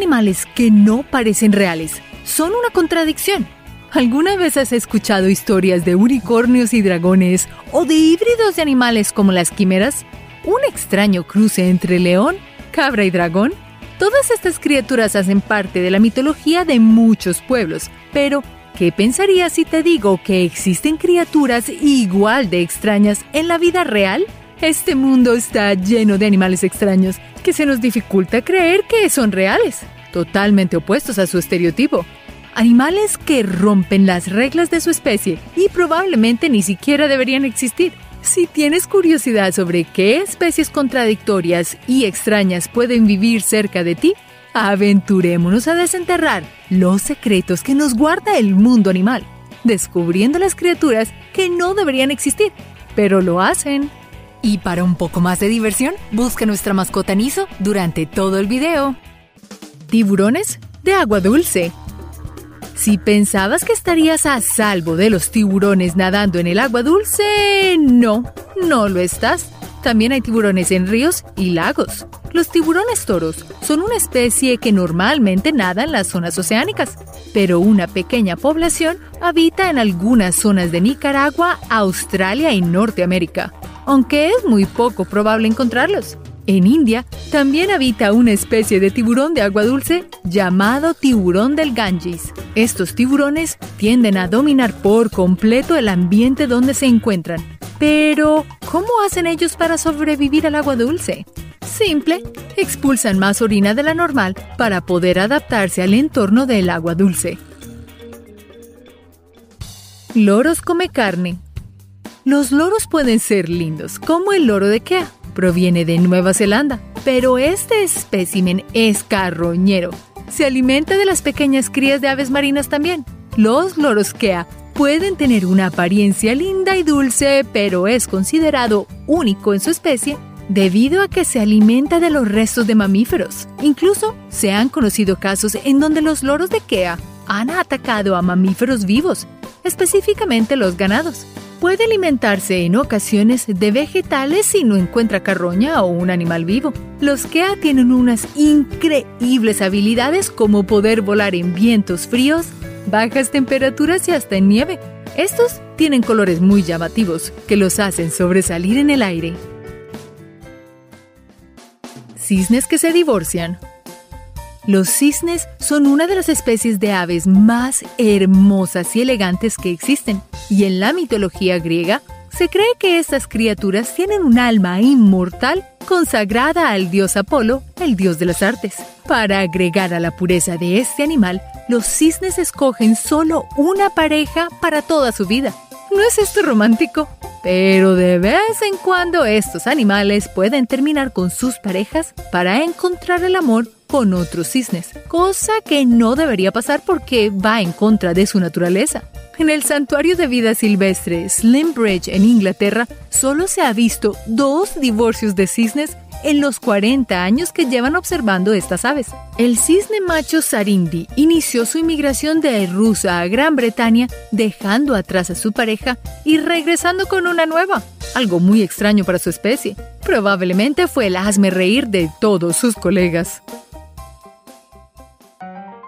animales que no parecen reales. Son una contradicción. ¿Alguna vez has escuchado historias de unicornios y dragones o de híbridos de animales como las quimeras? ¿Un extraño cruce entre león, cabra y dragón? Todas estas criaturas hacen parte de la mitología de muchos pueblos, pero ¿qué pensarías si te digo que existen criaturas igual de extrañas en la vida real? Este mundo está lleno de animales extraños que se nos dificulta creer que son reales, totalmente opuestos a su estereotipo animales que rompen las reglas de su especie y probablemente ni siquiera deberían existir. Si tienes curiosidad sobre qué especies contradictorias y extrañas pueden vivir cerca de ti, aventurémonos a desenterrar los secretos que nos guarda el mundo animal, descubriendo las criaturas que no deberían existir, pero lo hacen. Y para un poco más de diversión, busca nuestra mascota Niso durante todo el video. Tiburones de agua dulce. Si pensabas que estarías a salvo de los tiburones nadando en el agua dulce, no, no lo estás. También hay tiburones en ríos y lagos. Los tiburones toros son una especie que normalmente nada en las zonas oceánicas, pero una pequeña población habita en algunas zonas de Nicaragua, Australia y Norteamérica, aunque es muy poco probable encontrarlos. En India también habita una especie de tiburón de agua dulce llamado tiburón del Ganges. Estos tiburones tienden a dominar por completo el ambiente donde se encuentran. Pero, ¿cómo hacen ellos para sobrevivir al agua dulce? Simple, expulsan más orina de la normal para poder adaptarse al entorno del agua dulce. Loros come carne. Los loros pueden ser lindos, como el loro de Kea Proviene de Nueva Zelanda, pero este espécimen es carroñero. Se alimenta de las pequeñas crías de aves marinas también. Los loros Kea pueden tener una apariencia linda y dulce, pero es considerado único en su especie debido a que se alimenta de los restos de mamíferos. Incluso se han conocido casos en donde los loros de Kea han atacado a mamíferos vivos, específicamente los ganados. Puede alimentarse en ocasiones de vegetales si no encuentra carroña o un animal vivo. Los Kea tienen unas increíbles habilidades como poder volar en vientos fríos, bajas temperaturas y hasta en nieve. Estos tienen colores muy llamativos que los hacen sobresalir en el aire. Cisnes que se divorcian. Los cisnes son una de las especies de aves más hermosas y elegantes que existen, y en la mitología griega se cree que estas criaturas tienen un alma inmortal consagrada al dios Apolo, el dios de las artes. Para agregar a la pureza de este animal, los cisnes escogen solo una pareja para toda su vida. ¿No es esto romántico? Pero de vez en cuando estos animales pueden terminar con sus parejas para encontrar el amor con otros cisnes, cosa que no debería pasar porque va en contra de su naturaleza. En el santuario de vida silvestre Slimbridge en Inglaterra, solo se ha visto dos divorcios de cisnes en los 40 años que llevan observando estas aves. El cisne macho Sarindi inició su inmigración de Rusia a Gran Bretaña dejando atrás a su pareja y regresando con una nueva, algo muy extraño para su especie. Probablemente fue el hazme reír de todos sus colegas.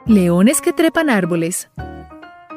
Leones que trepan árboles.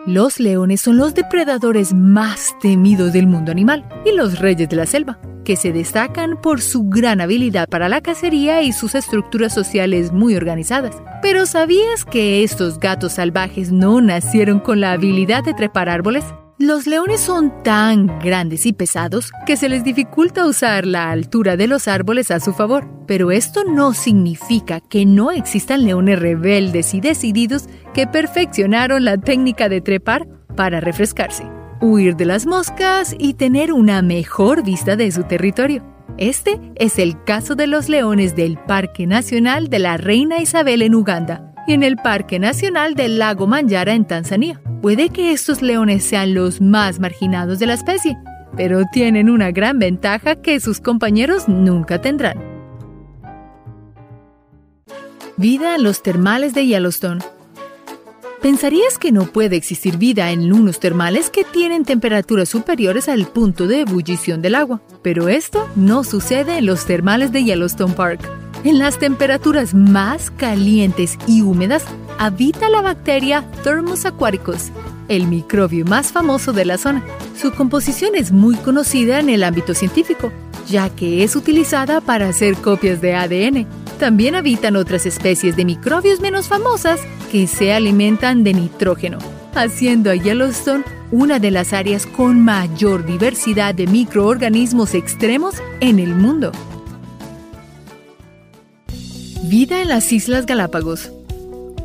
Los leones son los depredadores más temidos del mundo animal y los reyes de la selva, que se destacan por su gran habilidad para la cacería y sus estructuras sociales muy organizadas. Pero ¿sabías que estos gatos salvajes no nacieron con la habilidad de trepar árboles? Los leones son tan grandes y pesados que se les dificulta usar la altura de los árboles a su favor, pero esto no significa que no existan leones rebeldes y decididos que perfeccionaron la técnica de trepar para refrescarse, huir de las moscas y tener una mejor vista de su territorio. Este es el caso de los leones del Parque Nacional de la Reina Isabel en Uganda y en el Parque Nacional del Lago Manyara en Tanzania. Puede que estos leones sean los más marginados de la especie, pero tienen una gran ventaja que sus compañeros nunca tendrán. Vida en los termales de Yellowstone. Pensarías que no puede existir vida en unos termales que tienen temperaturas superiores al punto de ebullición del agua, pero esto no sucede en los termales de Yellowstone Park. En las temperaturas más calientes y húmedas habita la bacteria Thermus aquaticus, el microbio más famoso de la zona. Su composición es muy conocida en el ámbito científico, ya que es utilizada para hacer copias de ADN. También habitan otras especies de microbios menos famosas que se alimentan de nitrógeno, haciendo a Yellowstone una de las áreas con mayor diversidad de microorganismos extremos en el mundo. Vida en las Islas Galápagos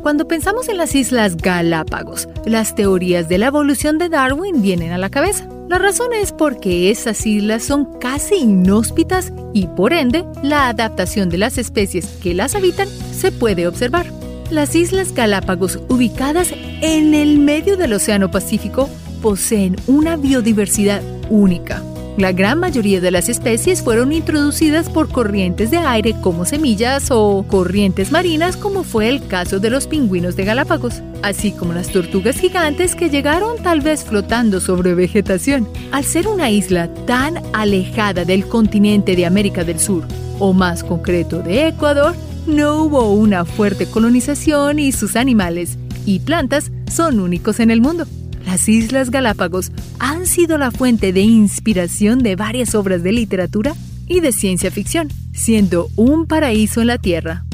cuando pensamos en las Islas Galápagos, las teorías de la evolución de Darwin vienen a la cabeza. La razón es porque esas islas son casi inhóspitas y por ende la adaptación de las especies que las habitan se puede observar. Las Islas Galápagos, ubicadas en el medio del Océano Pacífico, poseen una biodiversidad única. La gran mayoría de las especies fueron introducidas por corrientes de aire como semillas o corrientes marinas como fue el caso de los pingüinos de Galápagos, así como las tortugas gigantes que llegaron tal vez flotando sobre vegetación. Al ser una isla tan alejada del continente de América del Sur, o más concreto de Ecuador, no hubo una fuerte colonización y sus animales y plantas son únicos en el mundo. Las Islas Galápagos han sido la fuente de inspiración de varias obras de literatura y de ciencia ficción, siendo un paraíso en la Tierra.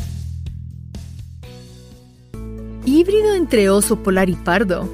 Híbrido entre oso polar y pardo.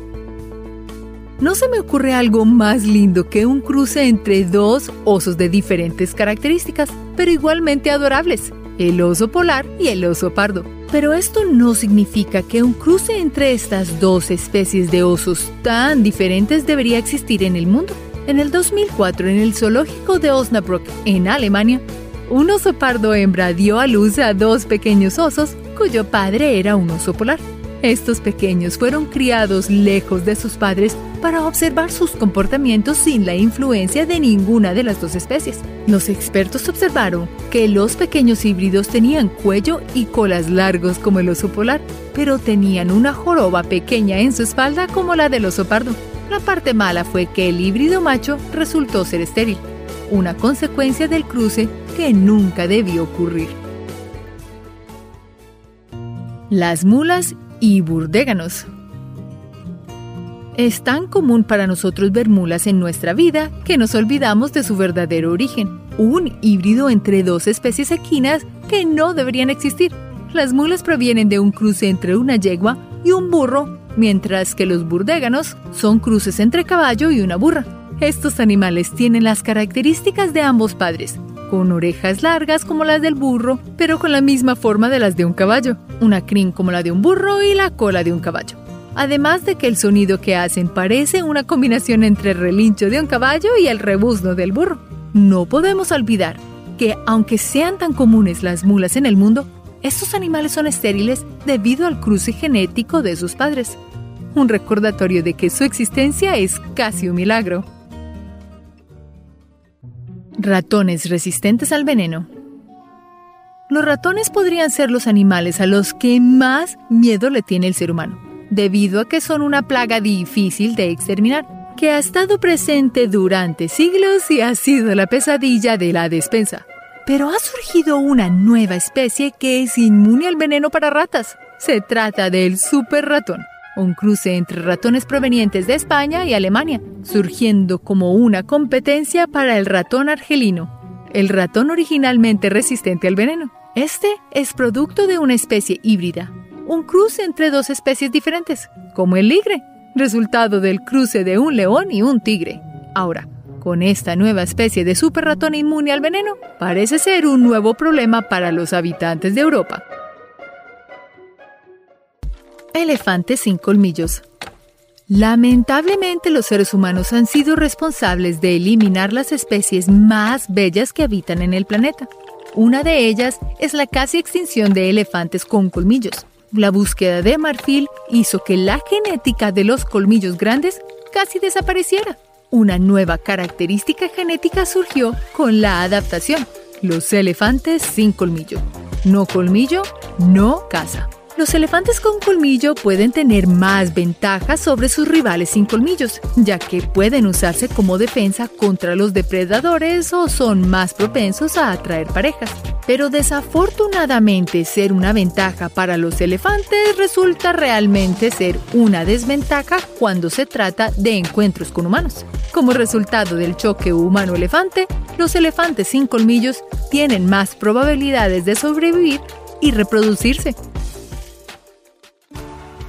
No se me ocurre algo más lindo que un cruce entre dos osos de diferentes características, pero igualmente adorables, el oso polar y el oso pardo. Pero esto no significa que un cruce entre estas dos especies de osos tan diferentes debería existir en el mundo. En el 2004, en el zoológico de Osnabrück, en Alemania, un oso pardo hembra dio a luz a dos pequeños osos cuyo padre era un oso polar. Estos pequeños fueron criados lejos de sus padres para observar sus comportamientos sin la influencia de ninguna de las dos especies. Los expertos observaron que los pequeños híbridos tenían cuello y colas largos como el oso polar, pero tenían una joroba pequeña en su espalda como la del oso pardo. La parte mala fue que el híbrido macho resultó ser estéril, una consecuencia del cruce que nunca debió ocurrir. Las mulas y burdéganos. Es tan común para nosotros ver mulas en nuestra vida que nos olvidamos de su verdadero origen, un híbrido entre dos especies equinas que no deberían existir. Las mulas provienen de un cruce entre una yegua y un burro, mientras que los burdéganos son cruces entre caballo y una burra. Estos animales tienen las características de ambos padres, con orejas largas como las del burro, pero con la misma forma de las de un caballo, una crin como la de un burro y la cola de un caballo. Además de que el sonido que hacen parece una combinación entre el relincho de un caballo y el rebuzno del burro. No podemos olvidar que, aunque sean tan comunes las mulas en el mundo, estos animales son estériles debido al cruce genético de sus padres. Un recordatorio de que su existencia es casi un milagro. Ratones resistentes al veneno. Los ratones podrían ser los animales a los que más miedo le tiene el ser humano, debido a que son una plaga difícil de exterminar, que ha estado presente durante siglos y ha sido la pesadilla de la despensa. Pero ha surgido una nueva especie que es inmune al veneno para ratas. Se trata del super ratón un cruce entre ratones provenientes de España y Alemania, surgiendo como una competencia para el ratón argelino, el ratón originalmente resistente al veneno. Este es producto de una especie híbrida, un cruce entre dos especies diferentes, como el ligre, resultado del cruce de un león y un tigre. Ahora, con esta nueva especie de super ratón inmune al veneno, parece ser un nuevo problema para los habitantes de Europa. Elefantes sin colmillos. Lamentablemente los seres humanos han sido responsables de eliminar las especies más bellas que habitan en el planeta. Una de ellas es la casi extinción de elefantes con colmillos. La búsqueda de marfil hizo que la genética de los colmillos grandes casi desapareciera. Una nueva característica genética surgió con la adaptación. Los elefantes sin colmillo. No colmillo, no caza. Los elefantes con colmillo pueden tener más ventajas sobre sus rivales sin colmillos, ya que pueden usarse como defensa contra los depredadores o son más propensos a atraer parejas. Pero desafortunadamente ser una ventaja para los elefantes resulta realmente ser una desventaja cuando se trata de encuentros con humanos. Como resultado del choque humano-elefante, los elefantes sin colmillos tienen más probabilidades de sobrevivir y reproducirse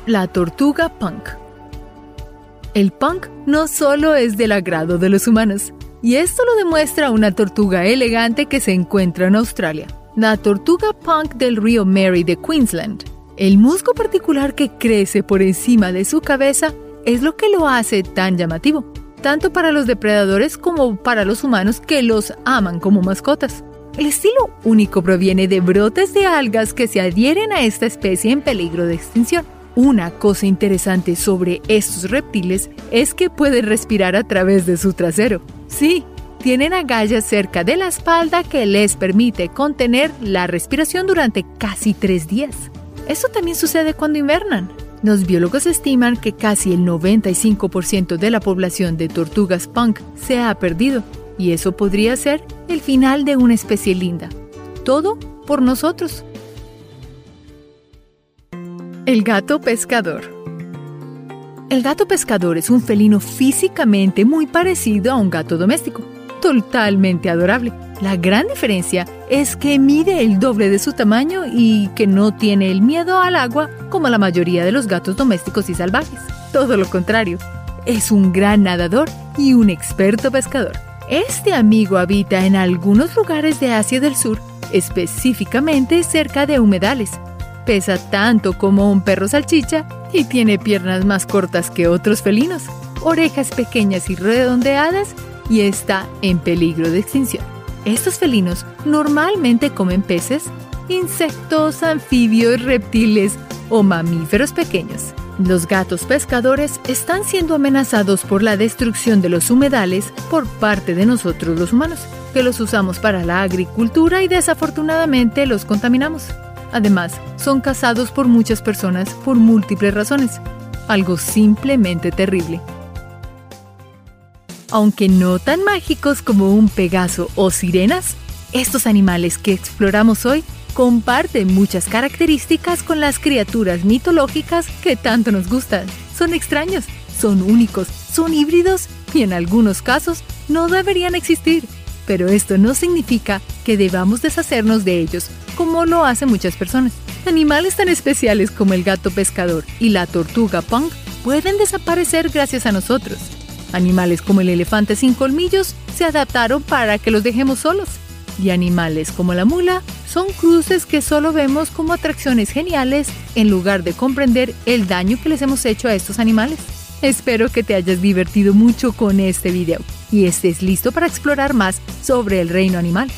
la tortuga punk. El punk no solo es del agrado de los humanos, y esto lo demuestra una tortuga elegante que se encuentra en Australia, la tortuga punk del río Mary de Queensland. El musgo particular que crece por encima de su cabeza es lo que lo hace tan llamativo, tanto para los depredadores como para los humanos que los aman como mascotas. El estilo único proviene de brotes de algas que se adhieren a esta especie en peligro de extinción. Una cosa interesante sobre estos reptiles es que pueden respirar a través de su trasero. Sí, tienen agallas cerca de la espalda que les permite contener la respiración durante casi tres días. Eso también sucede cuando invernan. Los biólogos estiman que casi el 95% de la población de tortugas punk se ha perdido, y eso podría ser el final de una especie linda. Todo por nosotros. El gato pescador. El gato pescador es un felino físicamente muy parecido a un gato doméstico, totalmente adorable. La gran diferencia es que mide el doble de su tamaño y que no tiene el miedo al agua como la mayoría de los gatos domésticos y salvajes. Todo lo contrario, es un gran nadador y un experto pescador. Este amigo habita en algunos lugares de Asia del Sur, específicamente cerca de humedales, pesa tanto como un perro salchicha y tiene piernas más cortas que otros felinos, orejas pequeñas y redondeadas y está en peligro de extinción. Estos felinos normalmente comen peces, insectos, anfibios, reptiles o mamíferos pequeños. Los gatos pescadores están siendo amenazados por la destrucción de los humedales por parte de nosotros los humanos, que los usamos para la agricultura y desafortunadamente los contaminamos. Además, son cazados por muchas personas por múltiples razones. Algo simplemente terrible. Aunque no tan mágicos como un pegaso o sirenas, estos animales que exploramos hoy comparten muchas características con las criaturas mitológicas que tanto nos gustan. Son extraños, son únicos, son híbridos y en algunos casos no deberían existir. Pero esto no significa que debamos deshacernos de ellos como lo hacen muchas personas. Animales tan especiales como el gato pescador y la tortuga punk pueden desaparecer gracias a nosotros. Animales como el elefante sin colmillos se adaptaron para que los dejemos solos. Y animales como la mula son cruces que solo vemos como atracciones geniales en lugar de comprender el daño que les hemos hecho a estos animales. Espero que te hayas divertido mucho con este video y estés listo para explorar más sobre el reino animal.